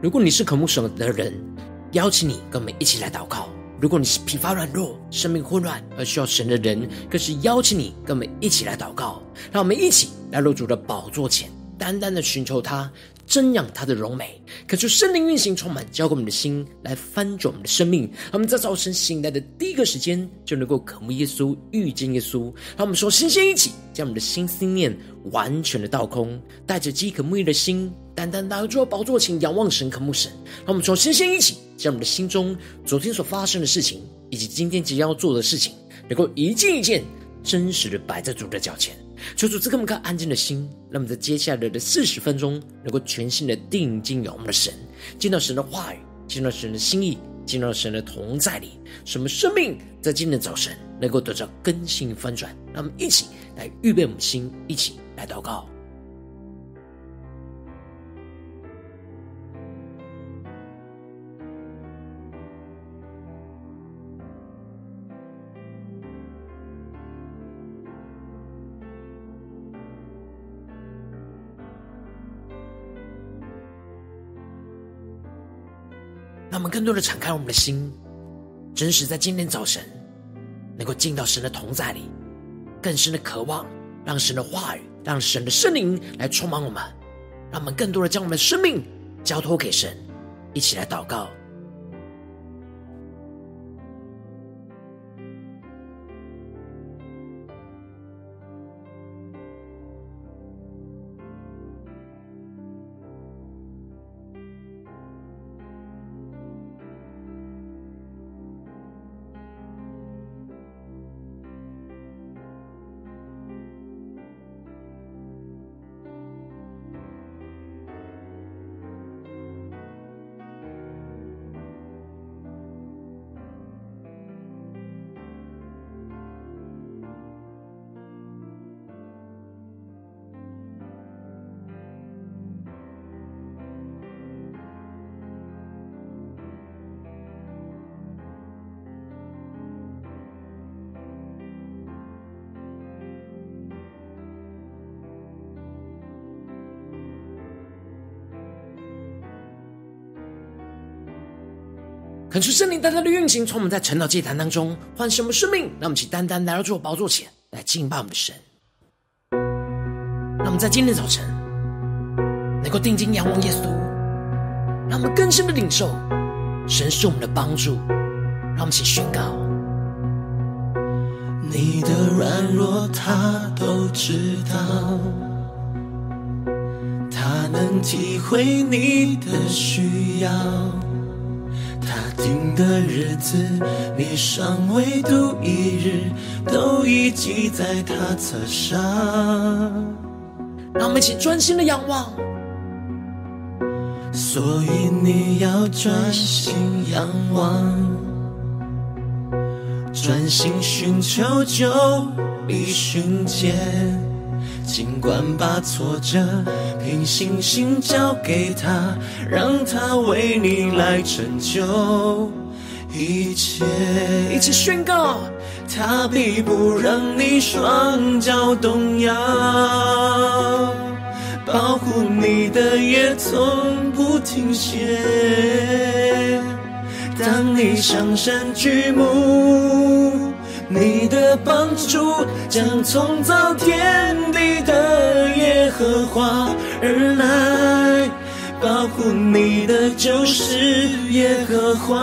如果你是渴慕神的人，邀请你跟我们一起来祷告；如果你是疲乏软弱、生命混乱而需要神的人，更是邀请你跟我们一起来祷告。让我们一起来入主的宝座前，单单的寻求他。瞻仰他的荣美，可求圣灵运行充满，浇灌我们的心，来翻转我们的生命。让我们在早晨醒来的第一个时间，就能够渴慕耶稣、遇见耶稣。让我们说，新鲜一起将我们的心思念完全的倒空，带着饥渴慕义的心，单单来到宝座前仰望神、渴慕神。让我们说，先先一起将我们的心中昨天所发生的事情，以及今天即将要做的事情，能够一件一件真实的摆在主的脚前。求主赐给我们颗安静的心，让我们在接下来的四十分钟，能够全心的定睛仰望我们的神，见到神的话语，见到神的心意，见到神的同在里，使我们生命在今天的早晨能够得到更新翻转。让我们一起来预备我们的心，一起来祷告。让我们更多的敞开我们的心，真实在今天早晨能够进到神的同在里，更深的渴望，让神的话语，让神的圣灵来充满我们，让我们更多的将我们的生命交托给神，一起来祷告。恳求圣灵单单的运行，从我们在晨祷祭坛当中唤醒我们生命，让我们起单单来到主宝座前来敬拜我们的神。让我们在今天早晨能够定睛仰望耶稣，让我们更深的领受神是我们的帮助。让我们起宣告：你的软弱他都知道，他能体会你的需要。他定的日子，你尚未度一日，都已记在他册上。让我们一起专心的仰望。所以你要专心仰望，专心寻求，就必寻见。尽管把挫折凭信心交给他，让他为你来成就一切。一起宣告，他必不让你双脚动摇，保护你的也从不停歇。当你上山举目。你的帮助将从造天地的耶和华而来，保护你的就是耶和华，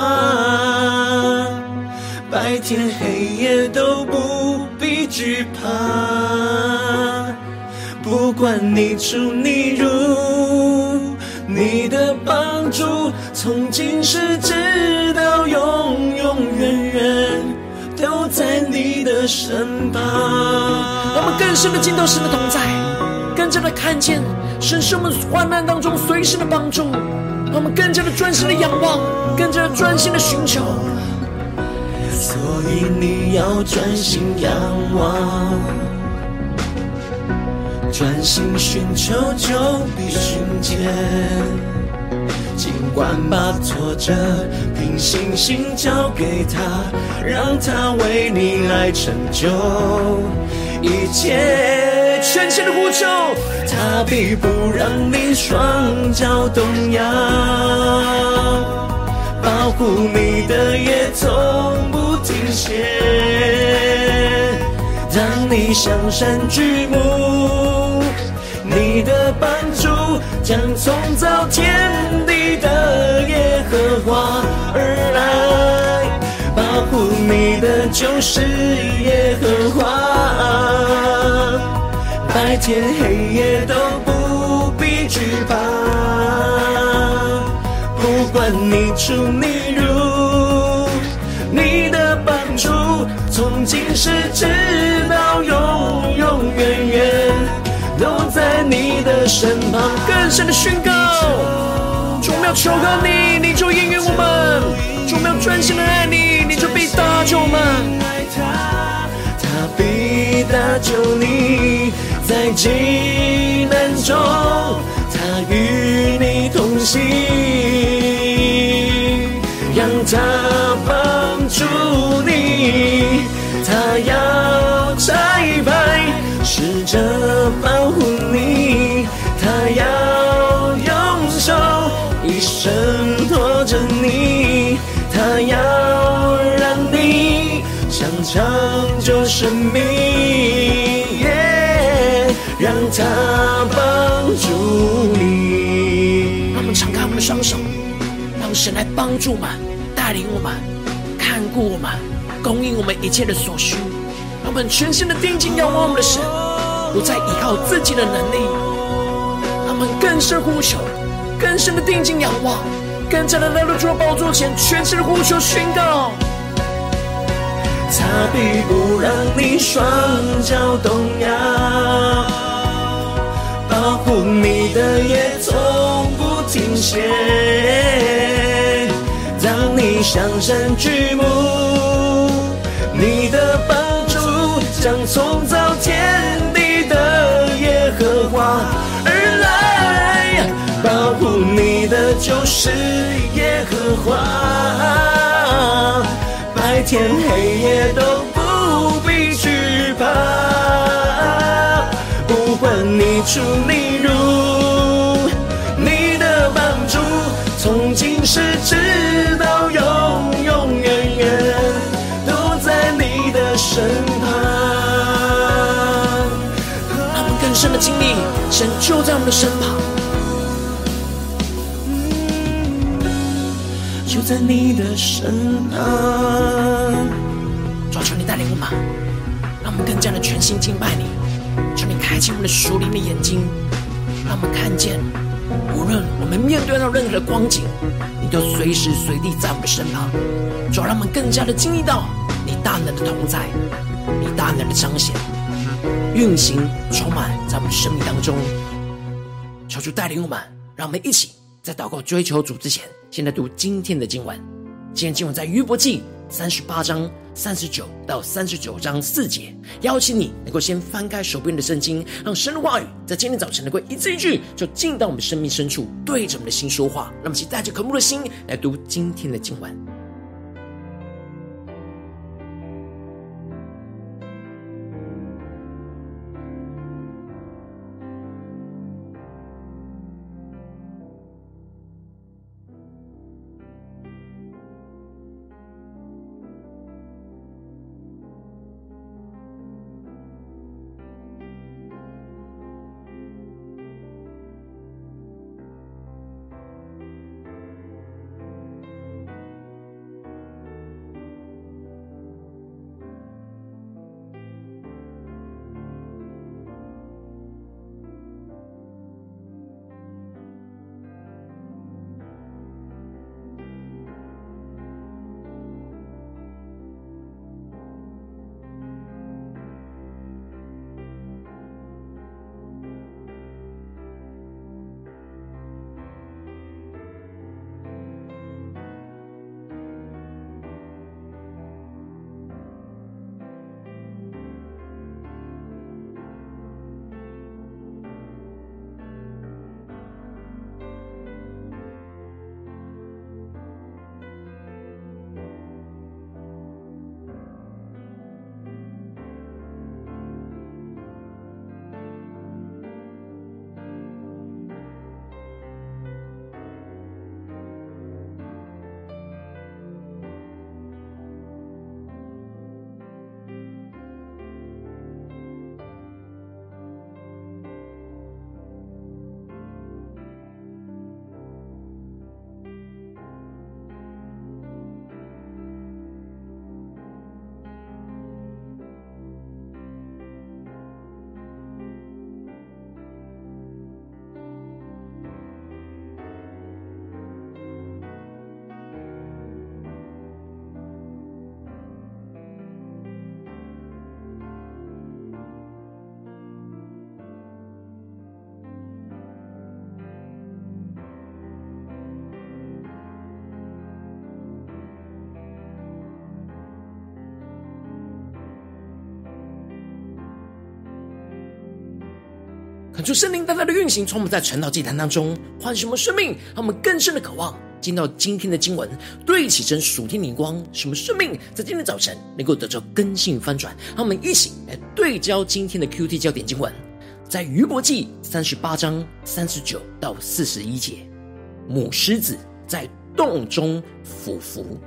白天黑夜都不必惧怕，不管你出你入，你的帮助从今世直身旁，我们更深的进到神的同在，更加的看见神是我们患难当中随时的帮助，我们更加的专心的仰望，更加的专心的寻求。所以你要专心仰望，专心寻求，就必寻见。尽管把挫折凭信心交给他，让他为你来成就一切。宣更深的呼求。他必不让你双脚动摇，保护你的夜从不停歇。当你向山举目，你的帮助将从造天地的耶和华而来，保护你的就是耶和华，白天黑夜都不必惧怕，不管你出你入，你的帮助从今世直到永永远远。都在你的身旁，更深的宣告。主，我们要求告你，你就应允我们；主，我们要专心的爱你，你就必搭救我们。他必搭救你，在急难中，他与你同行，让他帮助你，他要。着保护你，他要用手一生托着你，他要让你尝尝救生命，yeah, 让他帮助你。让我们敞开我们的双手，让神来帮助我们，带领我们，看顾我们，供应我们一切的所需。让我们全心的定睛仰望我们的神，不再依靠自己的能力。他们更深呼求，更深的定睛仰望，更加的来到主的宝座前，全心的呼求宣告。他必不让你双脚动摇，保护你的夜从不停歇。当你向山举目，你的帮助。将从早天的就是耶和华，白天黑夜都不必惧怕，不管你出你入，你的帮助从今世直到永永远远都在你的身旁。他们更深的经历，神就在我们的身旁，在你的身旁。主，求你带领我们，让我们更加的全心敬拜你。求你开启我们的属灵的眼睛，让我们看见，无论我们面对到任何的光景，你都随时随地在我们的身旁。主，让我们更加的经历到你大能的同在，你大能的彰显。运行充满在我们生命当中，求主带领我们，让我们一起在祷告追求主之前，现在读今天的经文。今天经文在约伯记三十八章三十九到三十九章四节。邀请你能够先翻开手边的圣经，让神的话语在今天早晨能够一字一句，就进到我们生命深处，对着我们的心说话。那么，请带着渴慕的心来读今天的经文。求圣灵大大的运行，从我们在晨祷祭坛当中唤醒我们生命，让我们更深的渴望进到今天的经文，对起身属天灵光，什么生命在今天早晨能够得到根性翻转。让我们一起来对焦今天的 QT 焦点经文，在余伯记三十八章三十九到四十一节，母狮子在洞中俯伏。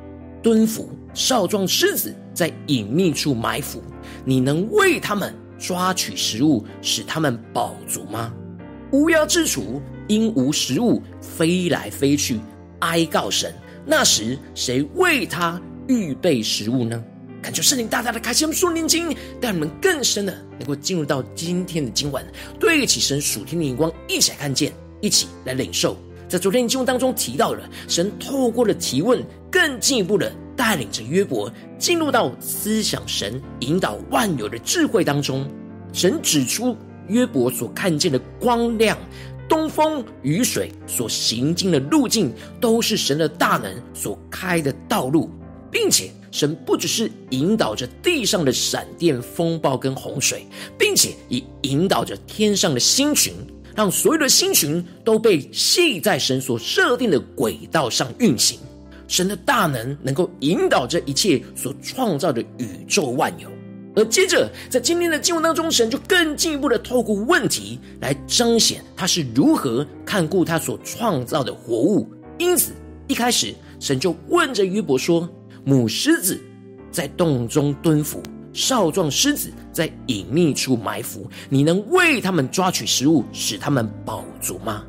蹲伏，少壮狮子在隐秘处埋伏，你能为他们抓取食物，使他们饱足吗？乌鸦之雏因无食物飞来飞去，哀告神。那时谁为他预备食物呢？感觉圣灵大大的开启我们属灵经，带我们更深的能够进入到今天的经文，对起神属天的眼光，一起来看见，一起来领受。在昨天的经文当中提到了，神透过了提问，更进一步的带领着约伯进入到思想神引导万有的智慧当中。神指出约伯所看见的光亮、东风、雨水所行经的路径，都是神的大能所开的道路，并且神不只是引导着地上的闪电、风暴跟洪水，并且也引导着天上的星群。让所有的星群都被系在神所设定的轨道上运行，神的大能能够引导这一切所创造的宇宙万有。而接着在今天的经文当中，神就更进一步的透过问题来彰显他是如何看顾他所创造的活物。因此，一开始神就问着约伯说：“母狮子在洞中蹲伏。”少壮狮子在隐秘处埋伏，你能为他们抓取食物，使他们饱足吗？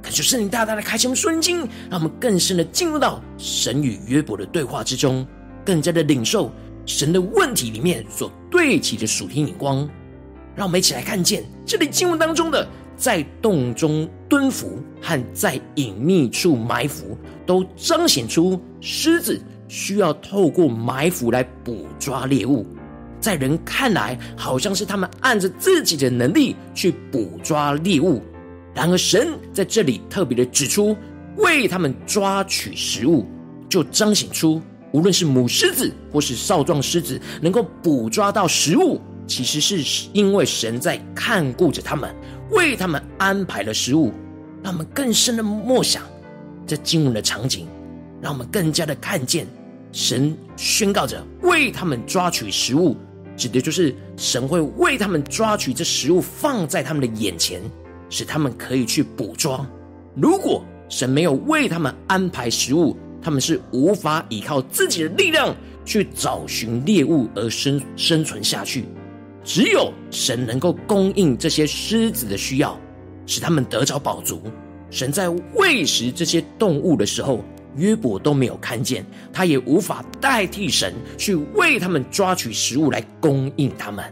感谢圣灵大大的开启我们属灵经，让我们更深的进入到神与约伯的对话之中，更加的领受神的问题里面所对齐的属天眼光。让我们一起来看见这里经文当中的在洞中蹲伏和在隐秘处埋伏，都彰显出狮子需要透过埋伏来捕抓猎物。在人看来，好像是他们按着自己的能力去捕抓猎物；然而，神在这里特别的指出，为他们抓取食物，就彰显出，无论是母狮子或是少壮狮子，能够捕抓到食物，其实是因为神在看顾着他们，为他们安排了食物。让我们更深的默想这经文的场景，让我们更加的看见神宣告着为他们抓取食物。指的就是神会为他们抓取这食物，放在他们的眼前，使他们可以去捕捉。如果神没有为他们安排食物，他们是无法依靠自己的力量去找寻猎物而生生存下去。只有神能够供应这些狮子的需要，使他们得着饱足。神在喂食这些动物的时候，约伯都没有看见，他也无法代替神去为他们抓取食物来供应他们。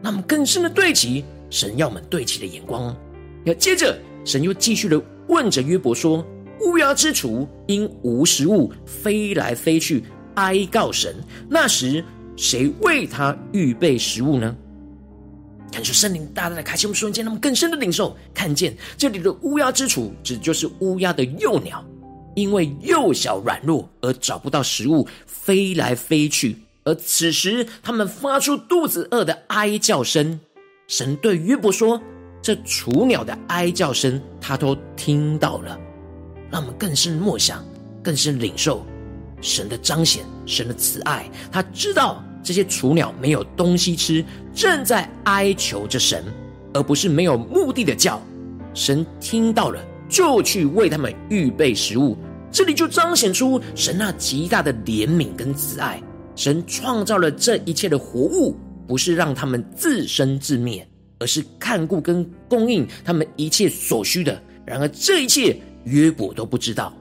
那么更深的对齐，神要我们对齐的眼光。要接着，神又继续的问着约伯说：“乌鸦之雏因无食物飞来飞去，哀告神。那时谁为他预备食物呢？”感受圣灵大大的开启，我们瞬间，那么更深的领受，看见这里的乌鸦之雏，指就是乌鸦的幼鸟。因为幼小软弱而找不到食物，飞来飞去。而此时，他们发出肚子饿的哀叫声。神对约伯说：“这雏鸟的哀叫声，他都听到了。”让我们更深默想，更深领受神的彰显，神的慈爱。他知道这些雏鸟没有东西吃，正在哀求着神，而不是没有目的的叫。神听到了。就去为他们预备食物，这里就彰显出神那极大的怜悯跟慈爱。神创造了这一切的活物，不是让他们自生自灭，而是看顾跟供应他们一切所需的。然而这一切约伯都不知道，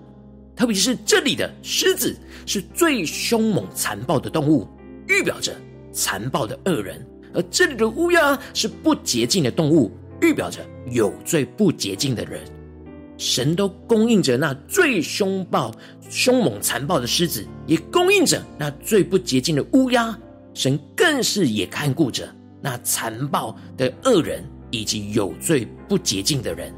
特别是这里的狮子是最凶猛残暴的动物，预表着残暴的恶人；而这里的乌鸦是不洁净的动物，预表着有罪不洁净的人。神都供应着那最凶暴、凶猛、残暴的狮子，也供应着那最不洁净的乌鸦。神更是也看顾着那残暴的恶人以及有罪不洁净的人。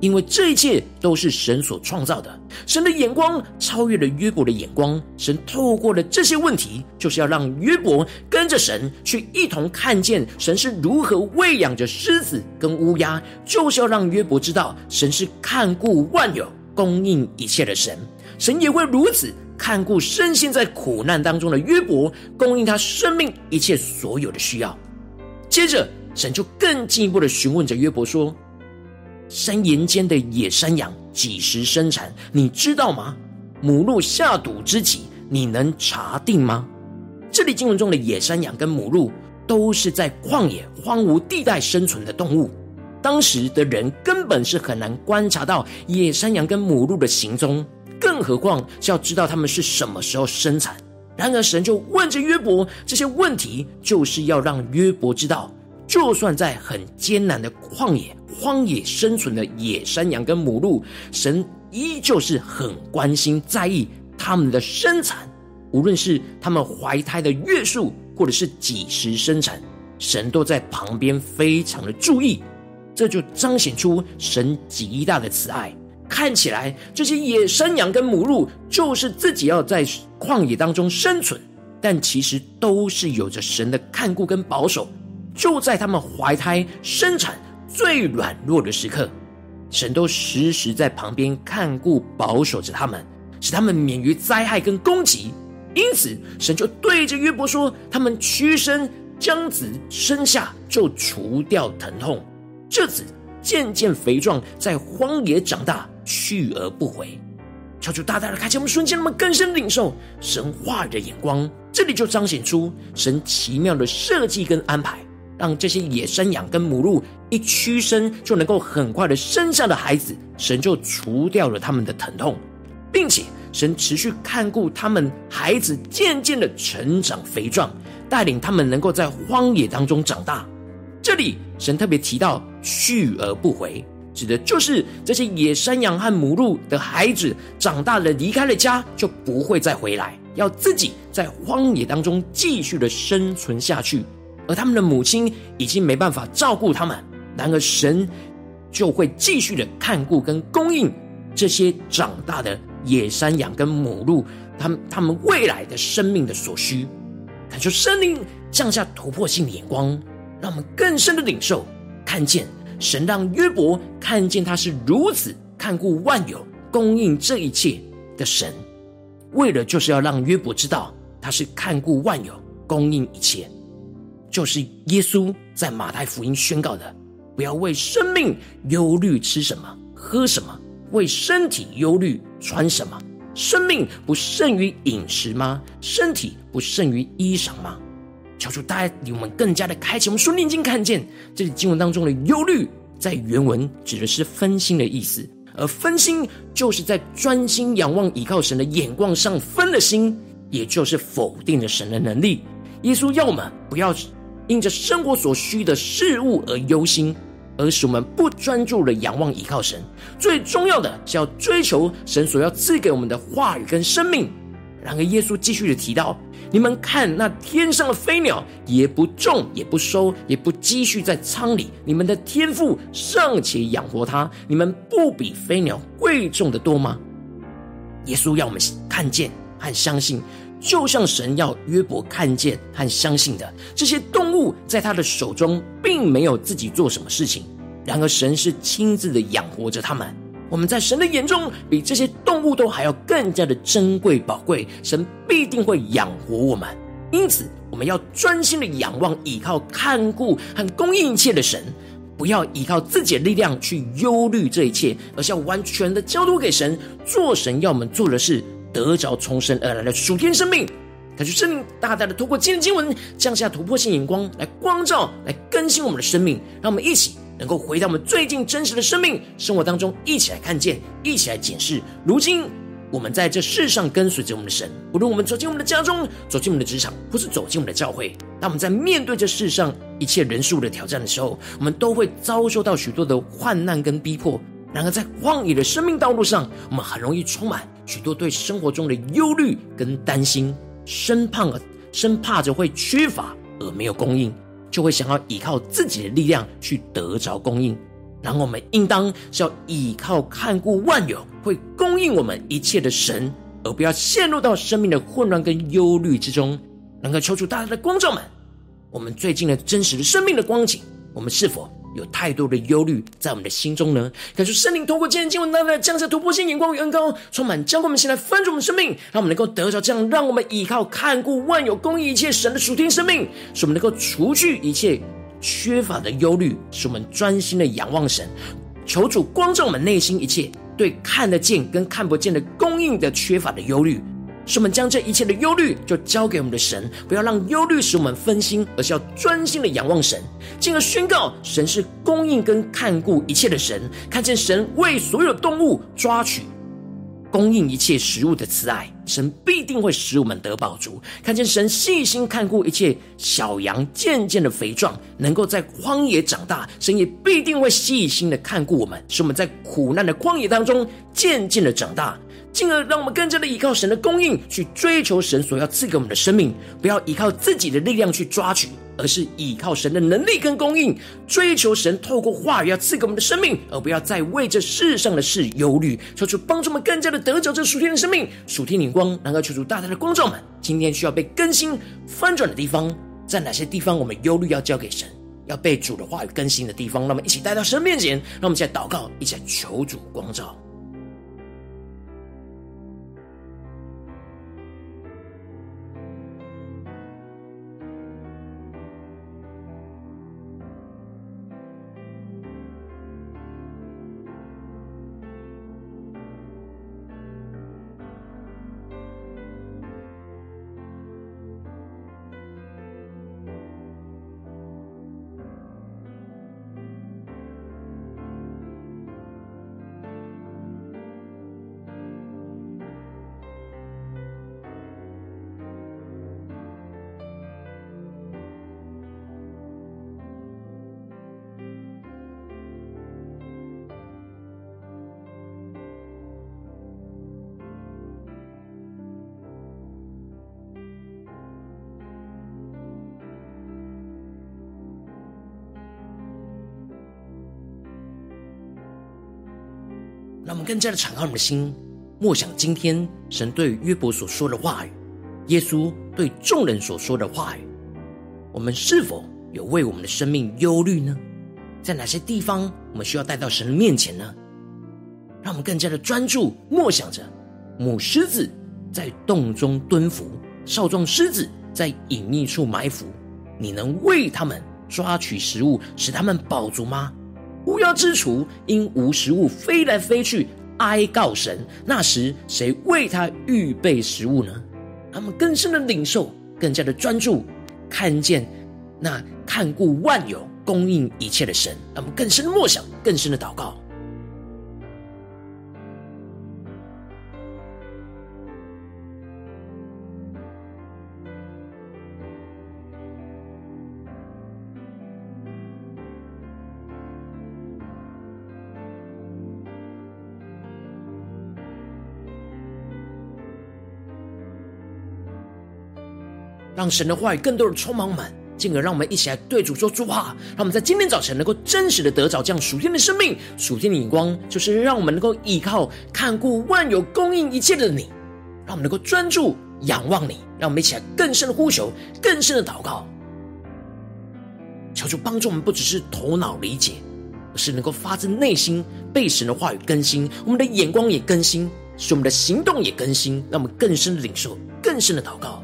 因为这一切都是神所创造的，神的眼光超越了约伯的眼光。神透过了这些问题，就是要让约伯跟着神去一同看见神是如何喂养着狮子跟乌鸦，就是要让约伯知道神是看顾万有、供应一切的神。神也会如此看顾深陷在苦难当中的约伯，供应他生命一切所有的需要。接着，神就更进一步的询问着约伯说。山岩间的野山羊几时生产？你知道吗？母鹿下犊之际，你能查定吗？这里经文中的野山羊跟母鹿都是在旷野荒芜地带生存的动物。当时的人根本是很难观察到野山羊跟母鹿的行踪，更何况是要知道它们是什么时候生产。然而，神就问着约伯这些问题，就是要让约伯知道。就算在很艰难的旷野、荒野生存的野山羊跟母鹿，神依旧是很关心、在意他们的生产，无论是他们怀胎的月数，或者是几时生产，神都在旁边非常的注意。这就彰显出神极大的慈爱。看起来这些野山羊跟母鹿就是自己要在旷野当中生存，但其实都是有着神的看顾跟保守。就在他们怀胎生产最软弱的时刻，神都时时在旁边看顾保守着他们，使他们免于灾害跟攻击。因此，神就对着约伯说：“他们屈身将子生下，就除掉疼痛。这子渐渐肥壮，在荒野长大，去而不回。”求主大大的开启我们瞬间，那么更深领受神话的眼光。这里就彰显出神奇妙的设计跟安排。让这些野山羊跟母鹿一屈身就能够很快的生下的孩子，神就除掉了他们的疼痛，并且神持续看顾他们孩子渐渐的成长肥壮，带领他们能够在荒野当中长大。这里神特别提到去而不回，指的就是这些野山羊和母鹿的孩子长大了，离开了家就不会再回来，要自己在荒野当中继续的生存下去。而他们的母亲已经没办法照顾他们，然而神就会继续的看顾跟供应这些长大的野山羊跟母鹿，他们他们未来的生命的所需。恳求圣灵降下突破性的眼光，让我们更深的领受，看见神让约伯看见他是如此看顾万有、供应这一切的神，为了就是要让约伯知道他是看顾万有、供应一切。就是耶稣在马太福音宣告的：不要为生命忧虑吃什么、喝什么；为身体忧虑穿什么。生命不胜于饮食吗？身体不胜于衣裳吗？求主带领我们更加的开启我们属灵眼睛，看见这里经文当中的忧虑，在原文指的是分心的意思，而分心就是在专心仰望依靠神的眼光上分了心，也就是否定了神的能力。耶稣要我们不要。因着生活所需的事物而忧心，而使我们不专注的仰望依靠神。最重要的是要追求神所要赐给我们的话语跟生命。然而，耶稣继续的提到：“你们看那天上的飞鸟，也不种，也不收，也不积蓄在仓里，你们的天父尚且养活它，你们不比飞鸟贵重的多吗？”耶稣要我们看见和相信。就像神要约伯看见和相信的，这些动物在他的手中并没有自己做什么事情，然而神是亲自的养活着他们。我们在神的眼中比这些动物都还要更加的珍贵宝贵，神必定会养活我们。因此，我们要专心的仰望、依靠、看顾和供应一切的神，不要依靠自己的力量去忧虑这一切，而是要完全的交托给神，做神要我们做的事。得着从神而来的属天生命，感谢圣灵大大的透过今天经文降下突破性眼光，来光照、来更新我们的生命，让我们一起能够回到我们最近真实的生命生活当中，一起来看见，一起来检视。如今我们在这世上跟随着我们的神，无论我们走进我们的家中，走进我们的职场，或是走进我们的教会，当我们在面对这世上一切人数的挑战的时候，我们都会遭受到许多的患难跟逼迫。然而，在旷野的生命道路上，我们很容易充满许多对生活中的忧虑跟担心，生怕生怕着会缺乏而没有供应，就会想要依靠自己的力量去得着供应。然后我们应当是要依靠看顾万有、会供应我们一切的神，而不要陷入到生命的混乱跟忧虑之中。能够抽出大家的光照们，我们最近的真实的生命的光景，我们是否有太多的忧虑在我们的心中呢？感谢圣灵透过今天经文，大大的降下突破性眼光与恩膏，充满将我们现在翻转我们生命，让我们能够得着这样，让我们依靠看顾万有、供应一切神的属天生命，使我们能够除去一切。缺乏的忧虑，使我们专心的仰望神，求主光照我们内心一切对看得见跟看不见的供应的缺乏的忧虑，使我们将这一切的忧虑就交给我们的神，不要让忧虑使我们分心，而是要专心的仰望神，进而宣告神是供应跟看顾一切的神，看见神为所有动物抓取。供应一切食物的慈爱，神必定会使我们得饱足。看见神细心看顾一切小羊渐渐的肥壮，能够在荒野长大，神也必定会细心的看顾我们，使我们在苦难的旷野当中渐渐的长大。进而让我们更加的依靠神的供应，去追求神所要赐给我们的生命，不要依靠自己的力量去抓取，而是依靠神的能力跟供应，追求神透过话语要赐给我们的生命，而不要再为这世上的事忧虑。求主帮助我们更加的得着这属天的生命，属天灵光，能够求主大大的光照们。今天需要被更新翻转的地方，在哪些地方我们忧虑要交给神，要被主的话语更新的地方，让我们一起带到神面前，让我们一起来祷告，一起来求主光照。更加的敞开我们的心，默想今天神对约伯所说的话语，耶稣对众人所说的话语，我们是否有为我们的生命忧虑呢？在哪些地方我们需要带到神的面前呢？让我们更加的专注默想着，母狮子在洞中蹲伏，少壮狮子在隐秘处埋伏，你能为他们抓取食物，使他们饱足吗？乌鸦之雏因无食物飞来飞去，哀告神。那时谁为他预备食物呢？他们更深的领受，更加的专注，看见那看顾万有、供应一切的神。他们更深的默想，更深的祷告。让神的话语更多的充满我们，进而让我们一起来对主说主话。让我们在今天早晨能够真实的得着这样属天的生命、属天的眼光，就是让我们能够依靠看顾万有、供应一切的你，让我们能够专注仰望你。让我们一起来更深的呼求、更深的祷告，求主帮助我们，不只是头脑理解，而是能够发自内心被神的话语更新，我们的眼光也更新，使我们的行动也更新，让我们更深的领受、更深的祷告。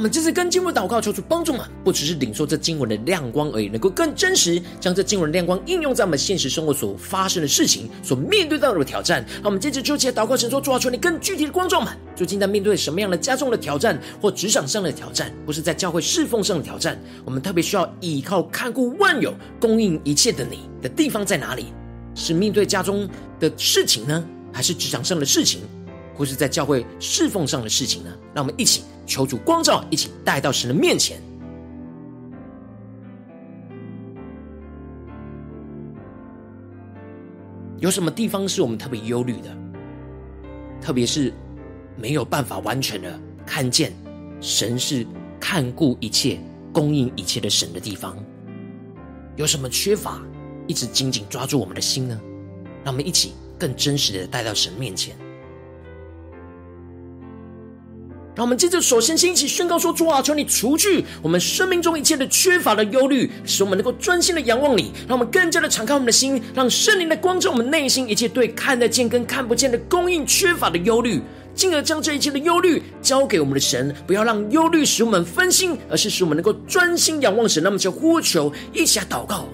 我们这次跟经文祷告，求主帮助们，不只是领受这经文的亮光而已，能够更真实将这经文的亮光应用在我们现实生活所发生的事情、所面对到的挑战。让我们接着就起祷告，神说：主啊，求你更具体的光照们，最近在面对什么样的家中的挑战，或职场上的挑战，或是在教会侍奉上的挑战，我们特别需要依靠看顾万有、供应一切的你的地方在哪里？是面对家中的事情呢，还是职场上的事情，或是在教会侍奉上的事情呢？让我们一起。求主光照，一起带到神的面前。有什么地方是我们特别忧虑的？特别是没有办法完全的看见神是看顾一切、供应一切的神的地方。有什么缺乏，一直紧紧抓住我们的心呢？让我们一起更真实的带到神面前。我们接着，首先先一起宣告说：“主啊，求你除去我们生命中一切的缺乏的忧虑，使我们能够专心的仰望你。让我们更加的敞开我们的心，让圣灵来光照我们内心一切对看得见跟看不见的供应缺乏的忧虑，进而将这一切的忧虑交给我们的神。不要让忧虑使我们分心，而是使我们能够专心仰望神。那么就呼求，一起来祷告。”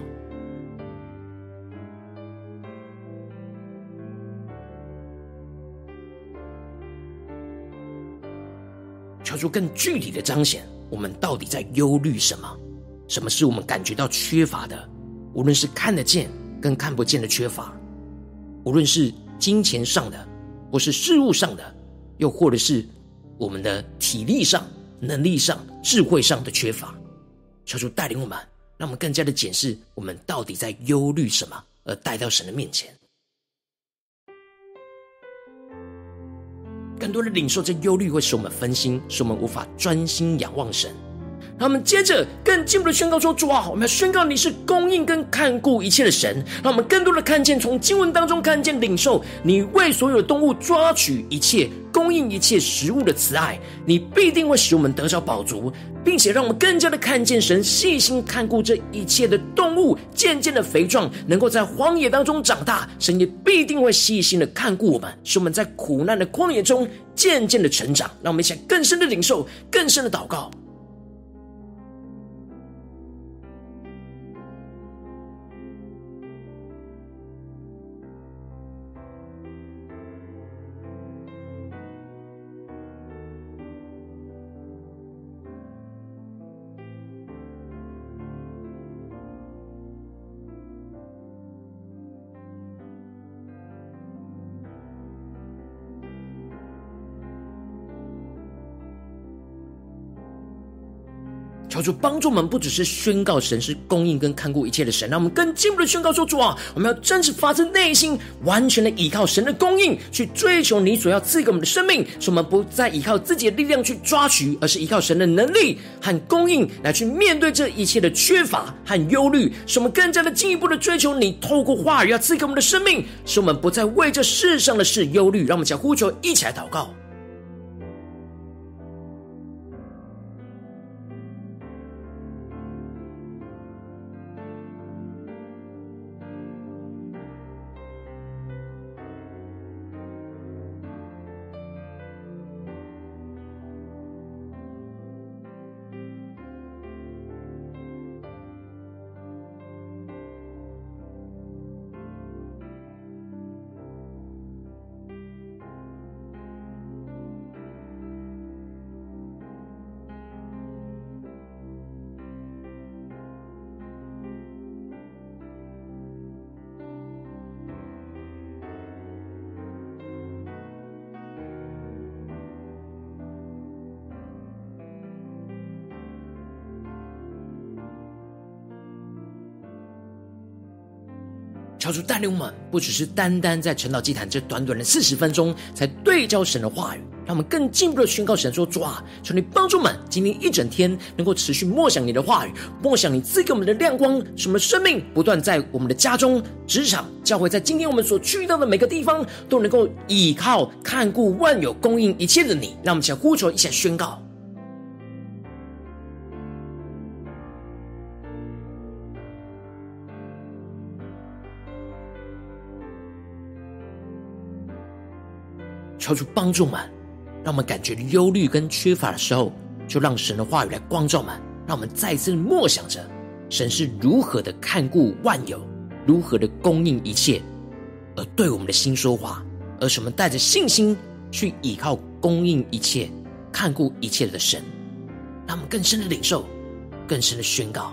求主更具体的彰显，我们到底在忧虑什么？什么是我们感觉到缺乏的？无论是看得见跟看不见的缺乏，无论是金钱上的，或是事物上的，又或者是我们的体力上、能力上、智慧上的缺乏。求主带领我们，让我们更加的检视我们到底在忧虑什么，而带到神的面前。更多的领受，这忧虑会使我们分心，使我们无法专心仰望神。让我们接着更进一步的宣告说：“主啊，我们要宣告你是供应跟看顾一切的神。”让我们更多的看见，从经文当中看见领受你为所有的动物抓取一切、供应一切食物的慈爱，你必定会使我们得着饱足。并且让我们更加的看见神细心看顾这一切的动物，渐渐的肥壮，能够在荒野当中长大。神也必定会细心的看顾我们，使我们在苦难的旷野中渐渐的成长。让我们一起更深的领受，更深的祷告。求主帮助我们，不只是宣告神是供应跟看顾一切的神，让我们更进一步的宣告说：主啊，我们要真实发自内心，完全的依靠神的供应，去追求你所要赐给我们的生命。使我们不再依靠自己的力量去抓取，而是依靠神的能力和供应来去面对这一切的缺乏和忧虑。使我们更加的进一步的追求你透过话语要赐给我们的生命，使我们不再为这世上的事忧虑。让我们将呼求一起来祷告。求主带领我们，不只是单单在晨祷祭坛这短短的四十分钟，才对焦神的话语，让我们更进一步的宣告神说：主啊，求你帮助我们，今天一整天能够持续默想你的话语，默想你赐给我们的亮光，使我们生命不断在我们的家中、职场、教会，在今天我们所去到的每个地方，都能够依靠看顾万有、供应一切的你。让我们一起来呼求，一起宣告。求主帮助我们，让我们感觉忧虑跟缺乏的时候，就让神的话语来光照们，让我们再次默想着神是如何的看顾万有，如何的供应一切，而对我们的心说话，而是我们带着信心去依靠供应一切、看顾一切的神，让我们更深的领受，更深的宣告。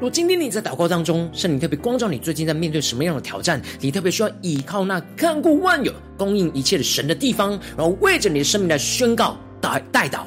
若今天你在祷告当中，圣灵特别光照你，最近在面对什么样的挑战？你特别需要依靠那看顾万有、供应一切的神的地方，然后为着你的生命来宣告、代代祷。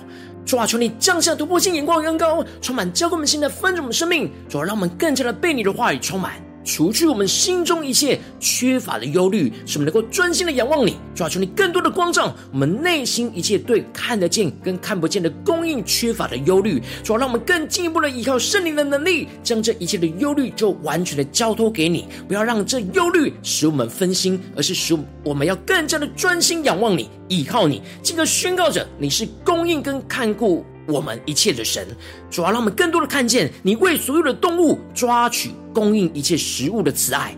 主啊，求你降下突破性眼光，恩高充满，教灌我们心的丰盛我们生命。主啊，让我们更加的被你的话语充满。除去我们心中一切缺乏的忧虑，使我们能够专心的仰望你，抓住你更多的光照我们内心一切对看得见跟看不见的供应缺乏的忧虑，主要让我们更进一步的依靠圣灵的能力，将这一切的忧虑就完全的交托给你，不要让这忧虑使我们分心，而是使我们要更加的专心仰望你，依靠你，进而宣告着你是供应跟看顾。我们一切的神，主要让我们更多的看见你为所有的动物抓取供应一切食物的慈爱。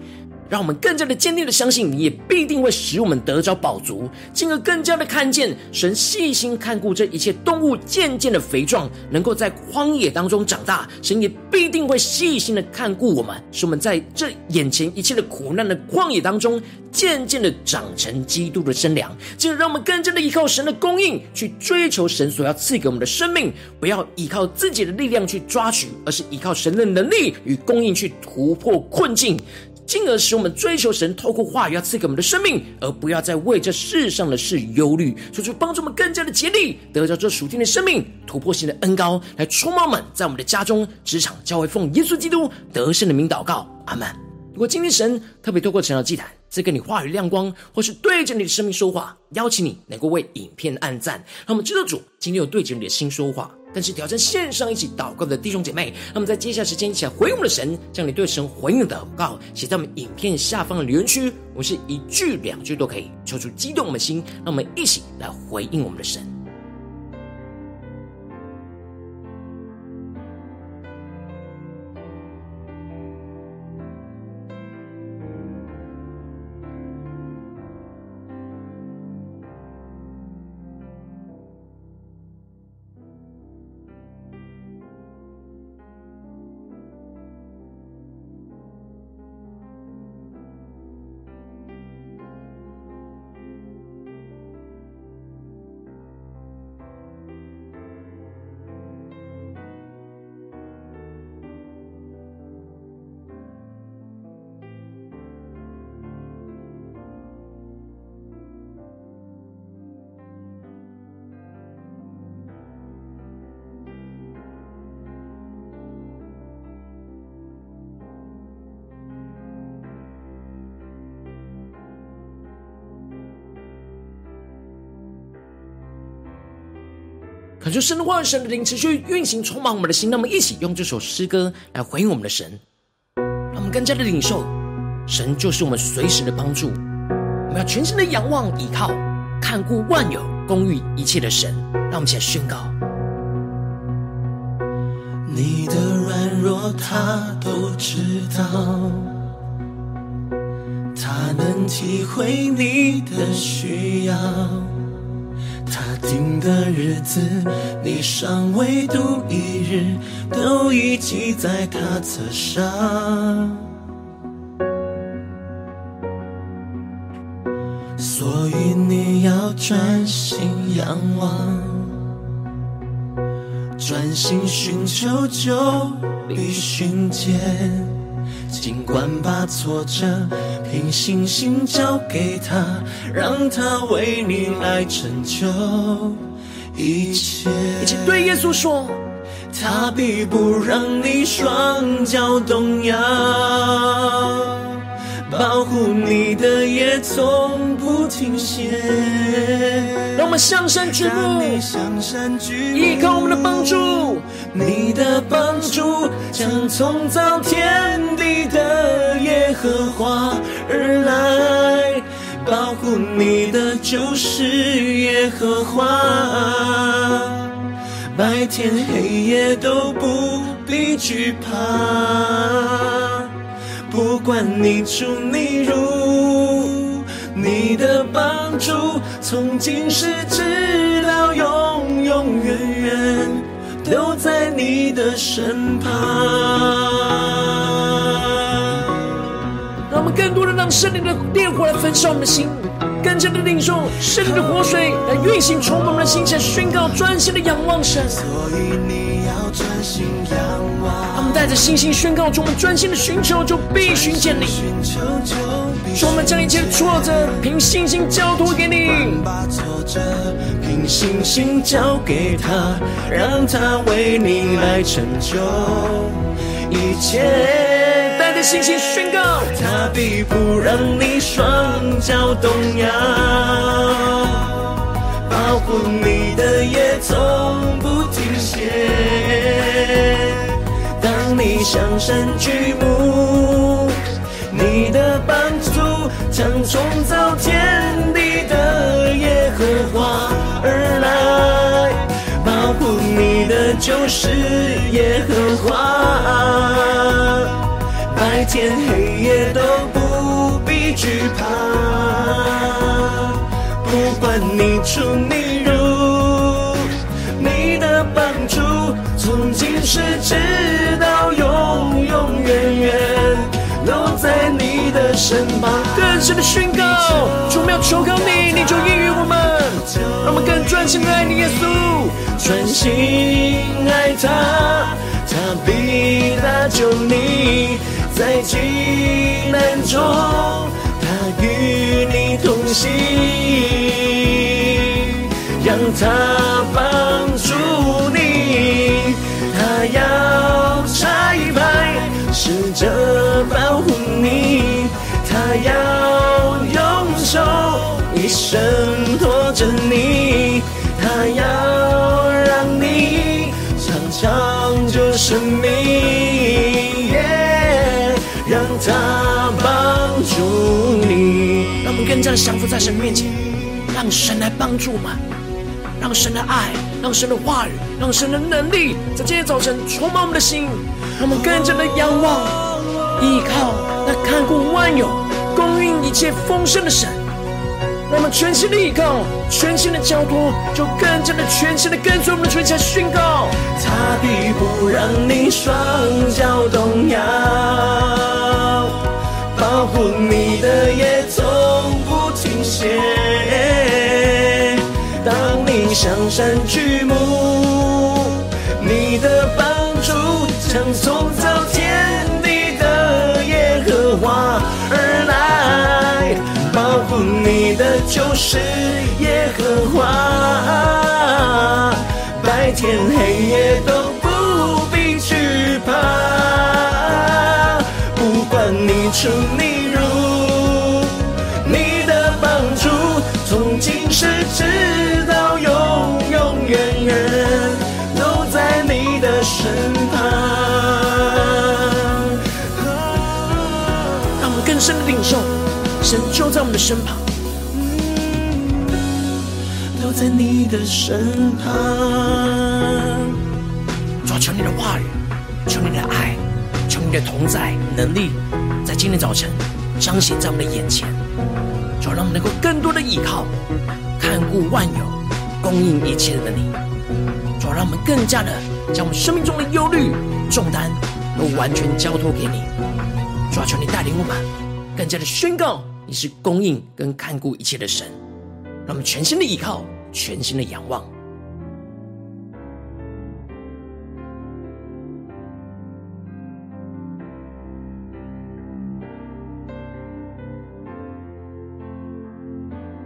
让我们更加的坚定的相信，你也必定会使我们得着饱足，进而更加的看见神细心看顾这一切动物渐渐的肥壮，能够在荒野当中长大。神也必定会细心的看顾我们，使我们在这眼前一切的苦难的旷野当中，渐渐的长成基督的身量。进而让我们更加的依靠神的供应，去追求神所要赐给我们的生命，不要依靠自己的力量去抓取，而是依靠神的能力与供应去突破困境。进而使我们追求神透过话语要赐给我们的生命，而不要再为这世上的事忧虑。求主帮助我们更加的竭力，得到这属天的生命突破性的恩膏，来充满我们在我们的家中、职场、教会，奉耶稣基督得胜的名祷告，阿门。如果今天神特别透过晨祷祭坛赐给你话语亮光，或是对着你的生命说话，邀请你能够为影片按赞，让我们知道主今天有对着你的心说话。但是挑战线上一起祷告的弟兄姐妹，那么在接下来时间一起来回应我们的神，将你对神回应的祷告写在我们影片下方的留言区，我们是一句两句都可以，抽出激动我们的心，让我们一起来回应我们的神。感受神的话语，神的灵持续运行，充满我们的心。让我们一起用这首诗歌来回应我们的神，让我们更加的领受神就是我们随时的帮助。我们要全心的仰望、依靠、看顾万有、供应一切的神。让我们一起来宣告：你的软弱他都知道，他能体会你的需要。定的日子，你尚未度一日，都已记在他册上。所以你要专心仰望，专心寻求就必寻见。尽管把挫折凭信心交给他，让他为你来成就一切。一起对耶稣说，他必不让你双脚动摇，保护你的也从不停歇。让我们向山举目，依靠我们的帮助，你的帮主将从造天地的耶和华而来，保护你的就是耶和华，白天黑夜都不必惧怕，不管你出你入。你的帮助从今世直到永永远远都在你的身旁。让我们更多的让圣灵的烈火来焚烧我们的心，更加的领受圣灵的活水来运行，充满我们的心，来宣告专心的仰望神。所以你要专心仰望。他们带着信心宣告，我们专心的寻求，就必寻见你。说我们将一切的挫折凭信心交托给你，把信心交给他，让他为你来成就一切。带着信心宣告，他必不让你双脚动摇，保护你的也从不停歇。当你向山举目，你的帮助将创造天地的耶和华而来，保护你的就是耶和华，白天黑夜都不必惧怕，不管你出你入，你的帮助从今世直到永永远远。都在你的身旁，更深的宣告，主，我要求告你，你就应允我们，让我们更专心的爱你，耶稣，专心爱他，他必搭救你，在急难中，他与你同行，让他帮助这保护你，他要用手一生托着你，他要让你尝尝这生命，yeah, 让他帮助你。让我们更加的降服在神面前，让神来帮助我们，让神的爱，让神的话语，让神的能力，在今天早晨充满我们的心。让我们更加的仰望，依靠那看顾万有、供应一切丰盛的神。让我们全心的依靠，全心的交托，就更加的全心的跟随我们的全家宣告。他必不让你双脚动摇，保护你的也从不停歇。当你向山举目，你的帮助将从你的就是耶和华，白天黑夜都不必惧怕，不管你出的身旁，都在你的身旁。主啊，求你的话语，求你的爱，求你的同在能力，在今天早晨彰显在我们的眼前，就让我们能够更多的依靠、看顾万有、供应一切的你，就让我们更加的将我们生命中的忧虑、重担都完全交托给你。主啊，求你带领我们，更加的宣告你是供应跟看顾一切的神，让我们全心的依靠、全心的仰望。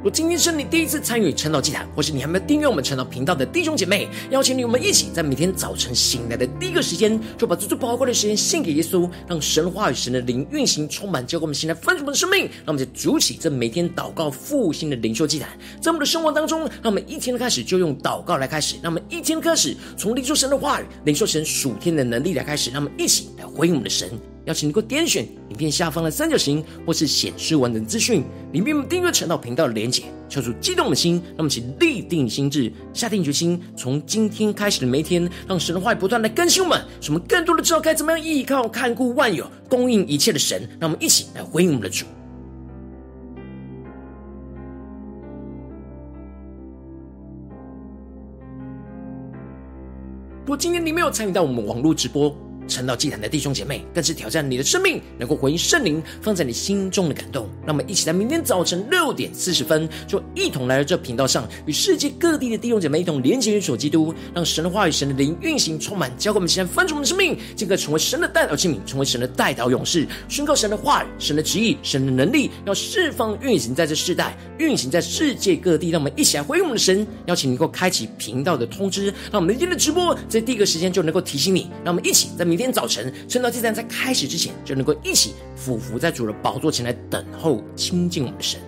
如今天是你第一次参与晨祷祭坛，或是你还没有订阅我们晨祷频道的弟兄姐妹，邀请你我们一起在每天早晨醒来的第一个时间，就把最最宝贵的时间献给耶稣，让神话语、神的灵运行充满，交给我们现在丰盛的生命。让我们在主起这每天祷告复兴的灵修祭坛，在我们的生活当中，让我们一天开始就用祷告来开始，让我们一天开始从领受神的话语、领受神属天的能力来开始，让我们一起来回应我们的神。邀请你能够点选影片下方的三角形，或是显示完整资讯里面有订阅晨祷频道的连结，敲出激动的心，让我们一起立定心志，下定决心，从今天开始的每一天，让神的话语不断来更新我们，使我们更多的知道该怎么样依靠、看顾万有、供应一切的神。让我们一起来回应我们的主。如果今天你没有参与到我们网络直播，晨祷祭坛的弟兄姐妹，更是挑战你的生命，能够回应圣灵放在你心中的感动。让我们一起在明天早晨六点四十分，就一同来到这频道上，与世界各地的弟兄姐妹一同连结、与所基督，让神的话语、神的灵运行充满，交给我们现在翻转我们的生命，进而成为神的代祷器皿，成为神的代祷勇士，宣告神的话语、神的旨意、神的能力，要释放运行在这世代，运行在世界各地。让我们一起来回应我们的神，邀请你能够开启频道的通知，让我们明天的直播在第一个时间就能够提醒你。让我们一起在明天早晨，趁到祭坛在开始之前，就能够一起俯伏在主的宝座前来等候亲近我们的神。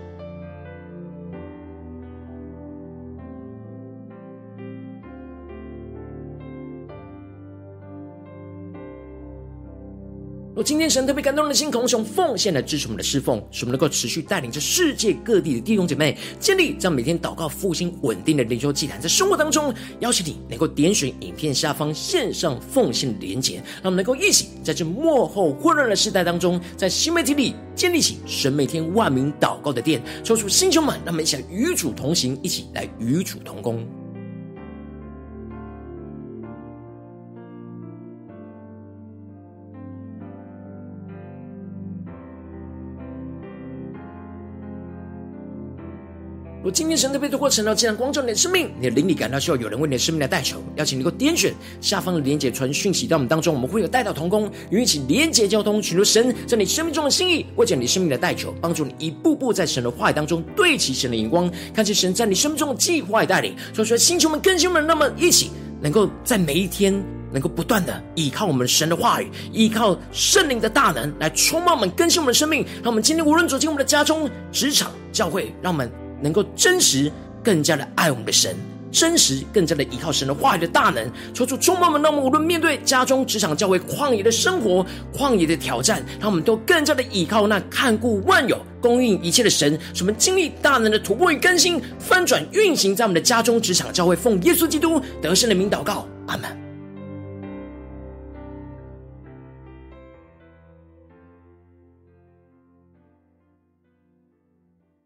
若今天神特别感动的心，同时用奉献来支持我们的侍奉，使我们能够持续带领着世界各地的弟兄姐妹，建立这样每天祷告复兴稳定的灵修祭坛，在生活当中，邀请你能够点选影片下方线上奉献的连结，让我们能够一起在这幕后混乱的时代当中，在新媒体里建立起神每天万名祷告的殿，抽出星球们，让我们一起与主同行，一起来与主同工。如今天神特别透过晨祷祭坛光照你的生命，你的灵里感到需要有人为你的生命来代求，邀请你能够点选下方的连结传讯息到我们当中，我们会有代祷同工与你一起连结交通，寻求神在你生命中的心意，为着你生命的代求，帮助你一步步在神的话语当中对齐神的眼光，看见神在你生命中的计划与带领。所以说，星球们、更新们，那么一起能够在每一天能够不断的依靠我们神的话语，依靠圣灵的大能来充满我们、更新我们的生命。让我们今天无论走进我们的家中、职场、教会，让我们。能够真实更加的爱我们的神，真实更加的依靠神的话语的大能，求主充满我们。让我们无论面对家中、职场、教会、旷野的生活、旷野的挑战，让我们都更加的依靠那看顾万有、供应一切的神，使我们经历大能的突破与更新、翻转运行在我们的家中、职场、教会。奉耶稣基督得胜的名祷告，阿门